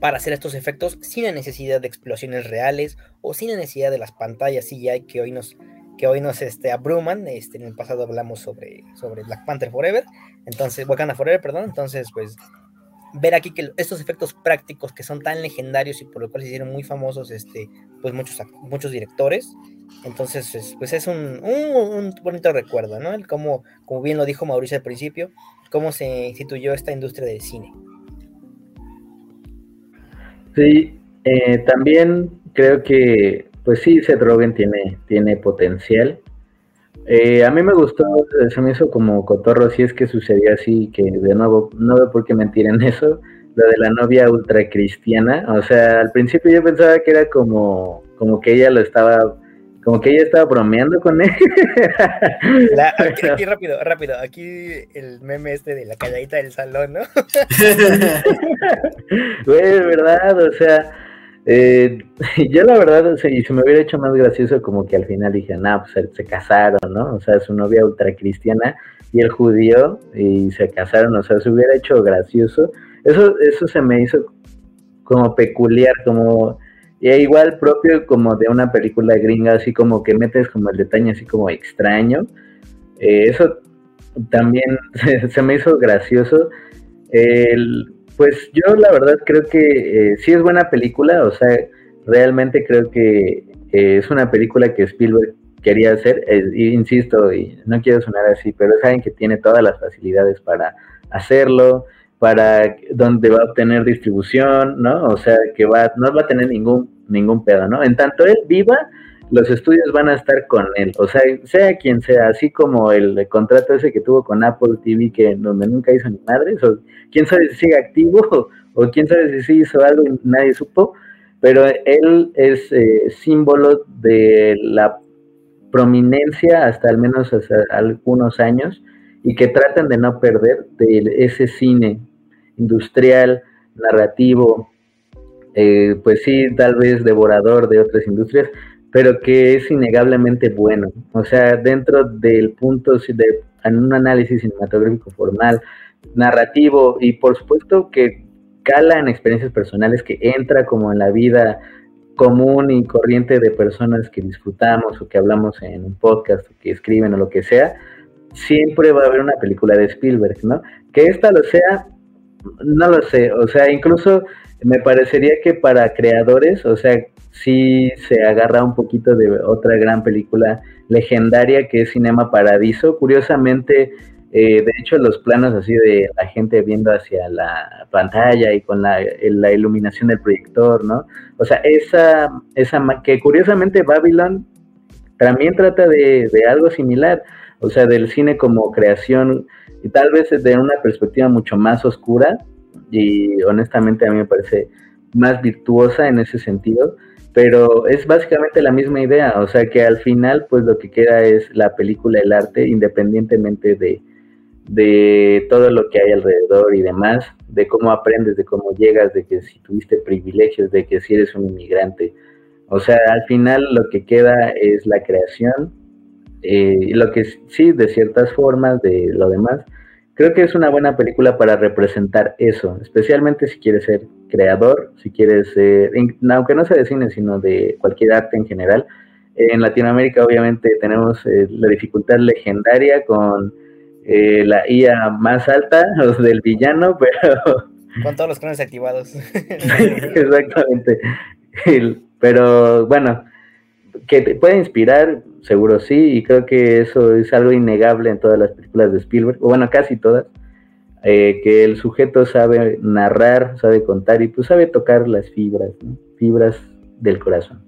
para hacer estos efectos sin la necesidad de explosiones reales o sin la necesidad de las pantallas CGI que hoy nos que hoy nos este, abruman. Este, en el pasado hablamos sobre, sobre Black Panther Forever, entonces, Wakanda Forever, perdón. Entonces, pues, ver aquí que estos efectos prácticos que son tan legendarios y por lo cual se hicieron muy famosos, este, pues, muchos, muchos directores. Entonces, pues, es un, un, bonito recuerdo, ¿no? El cómo, como bien lo dijo Mauricio al principio, cómo se instituyó esta industria del cine. Sí, eh, también creo que pues sí, Seth Rogen tiene, tiene potencial. Eh, a mí me gustó, se me hizo como cotorro, si es que sucedió así, que de nuevo, no veo por qué mentir en eso, lo de la novia ultra cristiana. O sea, al principio yo pensaba que era como, como que ella lo estaba, como que ella estaba bromeando con él. aquí, rápido, rápido, aquí el meme este de la calladita del salón, ¿no? Güey, verdad, o sea Eh, yo la verdad, y se me hubiera hecho más gracioso como que al final dije, nah, pues se casaron, ¿no? O sea, su novia ultracristiana y el judío y se casaron, o sea, se hubiera hecho gracioso. Eso, eso se me hizo como peculiar, como y igual propio como de una película gringa, así como que metes como el detalle así como extraño. Eh, eso también se, me hizo gracioso. Pues yo la verdad creo que eh, sí es buena película, o sea, realmente creo que es una película que Spielberg quería hacer, eh, insisto, y no quiero sonar así, pero alguien que tiene todas las facilidades para hacerlo, para donde va a obtener distribución, ¿no? O sea, que va, no va a tener ningún, ningún pedo, ¿no? En tanto él viva, los estudios van a estar con él, o sea, sea quien sea, así como el, contrato ese que tuvo con Apple TV, que donde nunca hizo ni madres, o quién sabe si sigue activo, o, quién sabe si sí hizo algo y nadie supo, pero él es eh, símbolo de la prominencia hasta al menos hasta algunos años y que tratan de no perder de ese cine industrial, narrativo, eh, pues sí, tal vez devorador de otras industrias, pero que es innegablemente bueno. O sea, dentro del punto de en un análisis cinematográfico formal, narrativo y por supuesto que cala en experiencias personales, que entra como en la vida común y corriente de personas que disfrutamos o que hablamos en un podcast o que escriben o lo que sea, siempre va a haber una película de Spielberg, ¿no? Que esta lo sea, no lo sé, o sea, incluso me parecería que para creadores, o sea, sí se agarra un poquito de otra gran película legendaria que es Cinema Paradiso. Curiosamente, eh, de hecho, los planos así de la gente viendo hacia la pantalla y con la, iluminación del proyector, ¿no? O sea, esa, esa que curiosamente Babylon también trata de, de algo similar, o sea, del cine como creación y tal vez de una perspectiva mucho más oscura y honestamente a mí me parece más virtuosa en ese sentido, pero es básicamente la misma idea, o sea que al final pues lo que queda es la película, el arte, independientemente de, de todo lo que hay alrededor y demás, de cómo aprendes, de cómo llegas, de que si tuviste privilegios, de que si eres un inmigrante. O sea, al final lo que queda es la creación, eh, lo que sí, de ciertas formas, de lo demás, creo que es una buena película para representar eso, especialmente si quieres ser creador, si quieres ser, aunque no sea de cine, sino de cualquier arte en general. En Latinoamérica obviamente tenemos eh, la dificultad legendaria con eh, la IA más alta, los del villano, pero... Con todos los clones activados. Exactamente. Pero bueno, que te puede inspirar, seguro sí, y creo que eso es algo innegable en todas las películas de Spielberg, o bueno, casi todas, eh, que el sujeto sabe narrar, sabe contar y pues sabe tocar las fibras, fibras del corazón.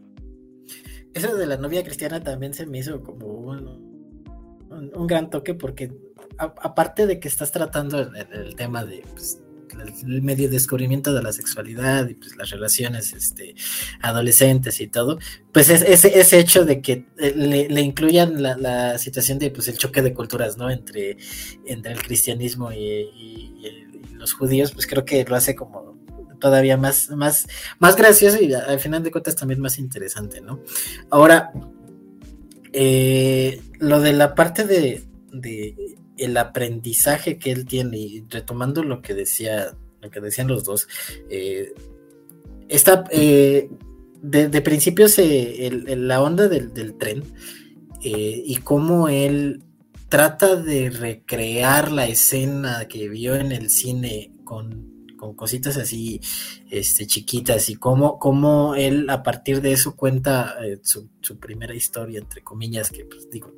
Eso de la novia cristiana también se me hizo como un, gran toque porque aparte de que estás tratando el, tema de pues, el medio descubrimiento de la sexualidad y pues las relaciones este, adolescentes y todo, pues es, ese, hecho de que eh, le, incluyan la, situación de pues el choque de culturas, ¿no? Entre, entre el cristianismo y, los judíos, pues creo que lo hace como todavía más, más, más gracioso y al final de cuentas también más interesante, ¿no? Ahora, eh, lo de la parte de el aprendizaje que él tiene, y retomando lo que decía, lo que decían los dos, eh, eh de, principio se, la onda del, tren eh, y cómo él trata de recrear la escena que vio en el cine con cositas así este, chiquitas y cómo, cómo él a partir de eso cuenta eh, su, primera historia, entre comillas, que pues digo,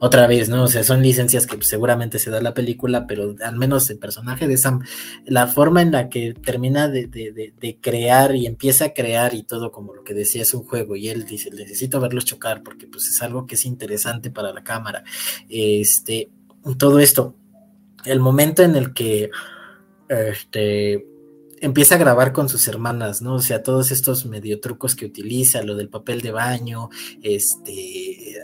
otra vez, ¿no? O sea, son licencias que pues, seguramente se da la película, pero al menos el personaje de Sam, la forma en la que termina de, de, crear y empieza a crear y todo como lo que decía es un juego y él dice, necesito verlos chocar porque pues es algo que es interesante para la cámara. Este, todo esto, el momento en el que este, empieza a grabar con sus hermanas, ¿no? O sea, todos estos medio trucos que utiliza, lo del papel de baño, este,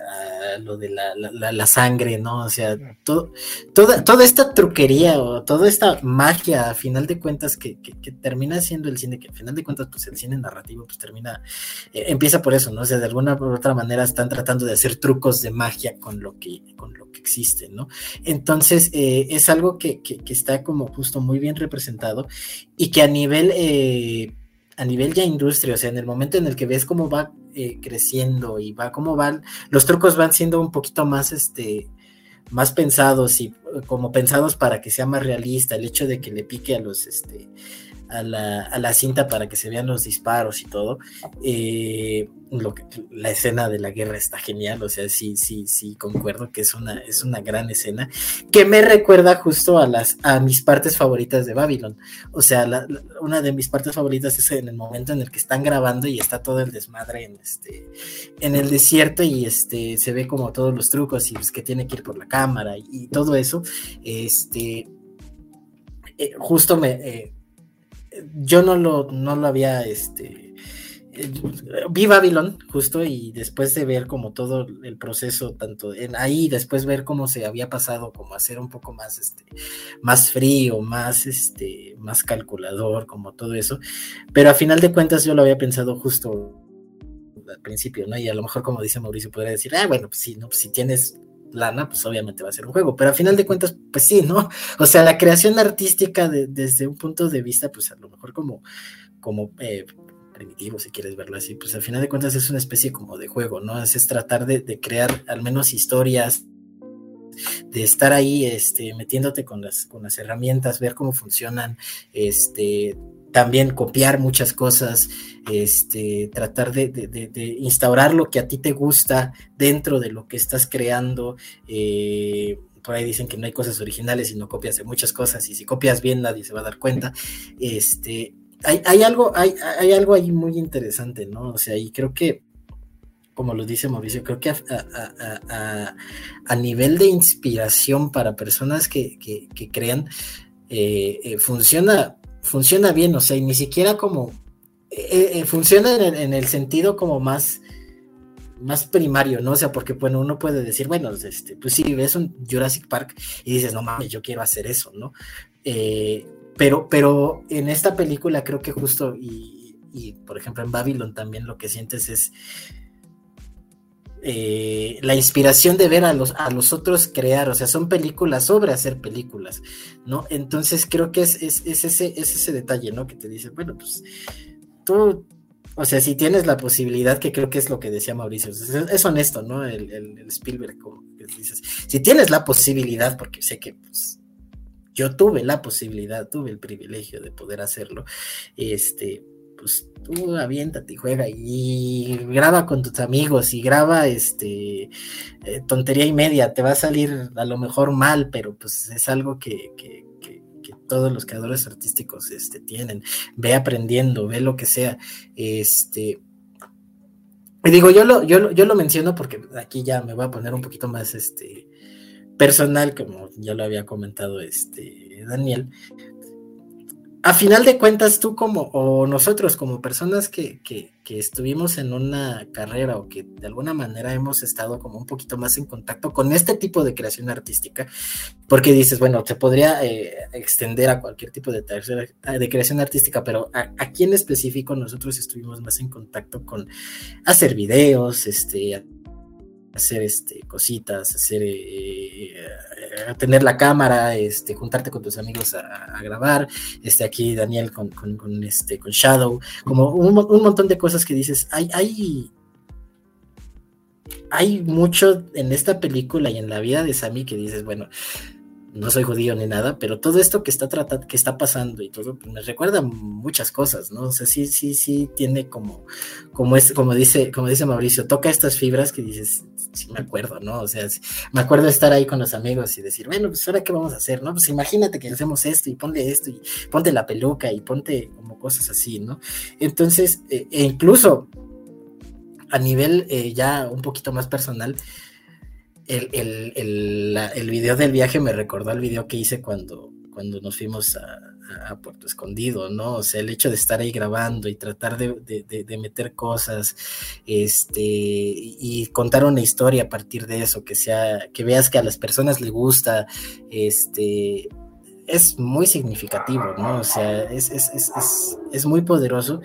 lo de la, sangre, ¿no? O sea, todo, toda, toda esta truquería o toda esta magia, a final de cuentas, que, termina siendo el cine, que a final de cuentas, pues el cine narrativo, pues termina, eh, empieza por eso, ¿no? O sea, de alguna u otra manera están tratando de hacer trucos de magia con lo que, con lo que existe, ¿no? Entonces, eh, es algo que, está como justo muy bien representado y que a nivel... Eh, a nivel ya industria, o sea, en el momento en el que ves cómo va eh, creciendo y va cómo van, los trucos van siendo un poquito más, este, más pensados y eh, como pensados para que sea más realista, el hecho de que le pique a los, este, a la, a la cinta para que se vean los disparos y todo. Eh, lo que, la escena de la guerra está genial, o sea, sí, sí, sí, concuerdo que es una, es una gran escena que me recuerda justo a las a mis partes favoritas de Babylon. O sea, una de mis partes favoritas es en el momento en el que están grabando y está todo el desmadre en este en el desierto y este se ve como todos los trucos y es que tiene que ir por la cámara y, todo eso. Este eh, justo me eh, yo no lo, no lo había, este, vi Babylon justo y después de ver como todo el proceso, tanto en ahí, después ver cómo se había pasado, como hacer un poco más, este, más frío, más, este, más calculador, como todo eso, pero a final de cuentas yo lo había pensado justo al principio, ¿no? Y a lo mejor como dice Mauricio, podría decir, ah, bueno, pues sí, ¿no? Pues si tienes lana, pues obviamente va a ser un juego, pero a final de cuentas, pues sí, ¿no? O sea, la creación artística desde un punto de vista, pues a lo mejor como, como eh, primitivo, si quieres verlo así, pues al final de cuentas es una especie como de juego, ¿no? Es, tratar de, crear al menos historias, de estar ahí, este, metiéndote con las, con las herramientas, ver cómo funcionan, este, también copiar muchas cosas, este, tratar de, instaurar lo que a ti te gusta dentro de lo que estás creando. Eh, por ahí dicen que no hay cosas originales, sino copias de muchas cosas, y si copias bien nadie se va a dar cuenta. Este, hay, algo, hay, hay algo ahí muy interesante, ¿no? O sea, y creo que, como lo dice Mauricio, creo que a, nivel de inspiración para personas que, crean, eh, eh, funciona funciona bien, o sea, y ni siquiera como eh, eh, funciona en el, sentido como más más primario, ¿no? O sea, porque bueno, uno puede decir, bueno, este, pues sí, ves un Jurassic Park y dices, no mames, yo quiero hacer eso, ¿no? Eh, pero, pero en esta película creo que justo, y, y por ejemplo en Babylon también lo que sientes es eh, la inspiración de ver a los, a los otros crear, o sea, son películas sobre hacer películas, ¿no? Entonces creo que es, es, ese, es ese detalle, ¿no? Que te dice, bueno, pues tú, o sea, si tienes la posibilidad, que creo que es lo que decía Mauricio, es, honesto, ¿no? El, el, Spielberg, como que dices, si tienes la posibilidad, porque sé que pues, yo tuve la posibilidad, tuve el privilegio de poder hacerlo, este, pues tú aviéntate y juega y graba con tus amigos y graba este eh, tontería y media, te va a salir a lo mejor mal, pero pues es algo que, que, todos los creadores artísticos este, tienen. Ve aprendiendo, ve lo que sea. Este. Y digo, yo lo, yo, yo lo menciono porque aquí ya me voy a poner un poquito más este personal, como ya lo había comentado este Daniel, a final de cuentas, tú como, o nosotros como personas que, que, estuvimos en una carrera o que de alguna manera hemos estado como un poquito más en contacto con este tipo de creación artística, porque dices, bueno, se podría eh, extender a cualquier tipo de, de creación artística, pero aquí en específico nosotros estuvimos más en contacto con hacer videos, este, hacer este, cositas, hacer, eh, eh, tener la cámara, este, juntarte con tus amigos a, grabar, este, aquí Daniel con, este, con Shadow, como un, montón de cosas que dices, hay, hay, hay mucho en esta película y en la vida de Sammy que dices, bueno, no soy judío ni nada, pero todo esto que está tratando, que está pasando y todo, pues, me recuerda muchas cosas, ¿no? O sea, sí, sí, sí tiene como, como es, como dice, como dice Mauricio, toca estas fibras que dices, sí me acuerdo, ¿no? O sea, me acuerdo estar ahí con los amigos y decir, bueno, pues ahora qué vamos a hacer, ¿no? Pues imagínate que hacemos esto y ponle esto y ponte la peluca y ponte como cosas así, ¿no? Entonces, eh, e incluso a nivel eh, ya un poquito más personal, el, el, el, el, video del viaje me recordó al video que hice cuando, cuando nos fuimos a, Puerto Escondido, ¿no? O sea, el hecho de estar ahí grabando y tratar de, meter cosas, este, y contar una historia a partir de eso, que sea, que veas que a las personas les gusta, este, es muy significativo, ¿no? O sea, es, es, es, es, muy poderoso.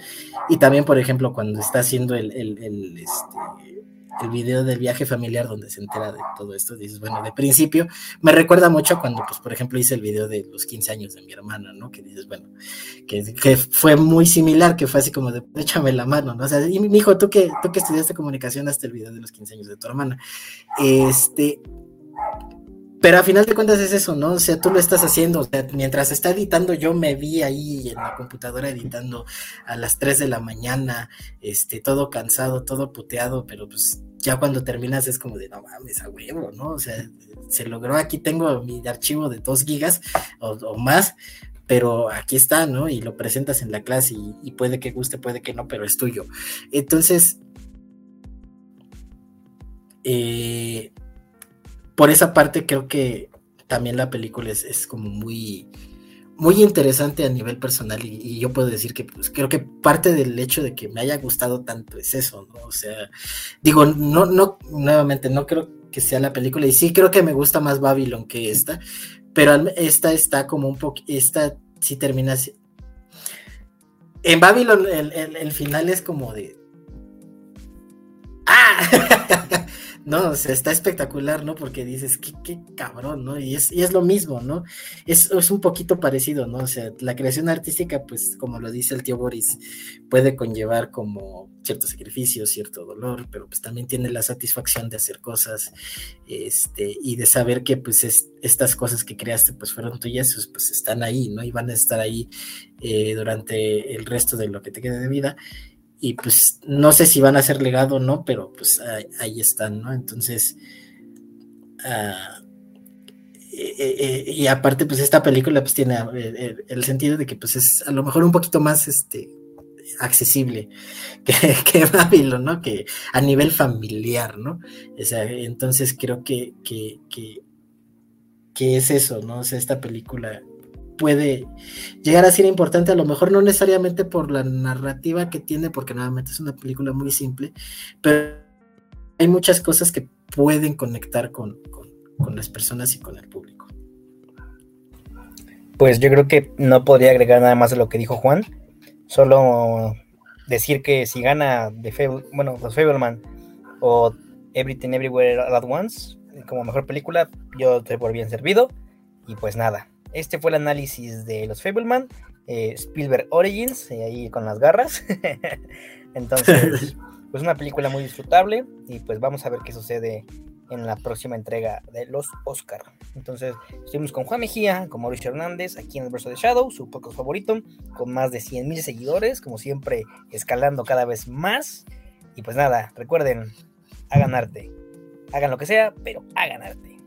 Y también, por ejemplo, cuando está haciendo el, este, el video del viaje familiar donde se entera de todo esto, dices, bueno, de principio, me recuerda mucho cuando, pues, por ejemplo, hice el video de los 15 años de mi hermana, ¿no? Que dices, bueno, que, que fue muy similar, que fue así como de, échame la mano, ¿no? O sea, y mi hijo, tú que, tú que estudiaste comunicación hasta el video de los 15 años de tu hermana, este, pero a final de cuentas es eso, ¿no? O sea, tú lo estás haciendo, o sea, mientras está editando, yo me vi ahí en la computadora editando a las 3 de la mañana, este, todo cansado, todo puteado, pero pues ya cuando terminas es como de, no mames, a huevo, ¿no? O sea, se logró, aquí tengo mi archivo de 2 gigas o, más, pero aquí está, ¿no? Y lo presentas en la clase y, y puede que guste, puede que no, pero es tuyo. Entonces, eh, por esa parte creo que también la película es, como muy, muy interesante a nivel personal y, yo puedo decir que pues, creo que parte del hecho de que me haya gustado tanto es eso, ¿no? O sea, digo, no, no, nuevamente, no creo que sea la película y sí creo que me gusta más Babylon que esta, pero esta está como un poco, esta sí termina así. En Babylon el, el final es como de... ¡Ah! No, o sea, está espectacular, ¿no? Porque dices, qué, qué cabrón, ¿no? Y es, y es lo mismo, ¿no? Es, es, un poquito parecido, ¿no? O sea, la creación artística, pues, como lo dice el tío Boris, puede conllevar como cierto sacrificio, cierto dolor, pero pues también tiene la satisfacción de hacer cosas, este, y de saber que, pues, es, estas cosas que creaste, pues, fueron tuyas, pues, pues están ahí, ¿no? Y van a estar ahí eh, durante el resto de lo que te quede de vida y pues no sé si van a ser legado o no, pero pues ahí, están, ¿no? Entonces, ah, eh, eh, eh, y aparte pues esta película pues tiene el, sentido de que pues es a lo mejor un poquito más este accesible que, que ¿no? Que a nivel familiar, ¿no? O sea, entonces creo que, que, que, que es eso, ¿no? O sea, esta película puede llegar a ser importante, a lo mejor no necesariamente por la narrativa que tiene, porque nuevamente es una película muy simple, pero hay muchas cosas que pueden conectar con, las personas y con el público. Pues yo creo que no podría agregar nada más de lo que dijo Juan, solo decir que si gana de bueno, los Fableman o Everything Everywhere at Once como mejor película, yo estoy por bien servido y pues nada, este fue el análisis de los Fableman, eh, Spielberg Origins, eh, ahí con las garras. Entonces, pues una película muy disfrutable y pues vamos a ver qué sucede en la próxima entrega de los Oscar. Entonces, estuvimos con Juan Mejía, con Mauricio Hernández, aquí en el verso de Shadow, su podcast favorito, con más de 100 mil seguidores, como siempre, escalando cada vez más. Y pues nada, recuerden, hagan arte. Hagan lo que sea, pero hagan arte.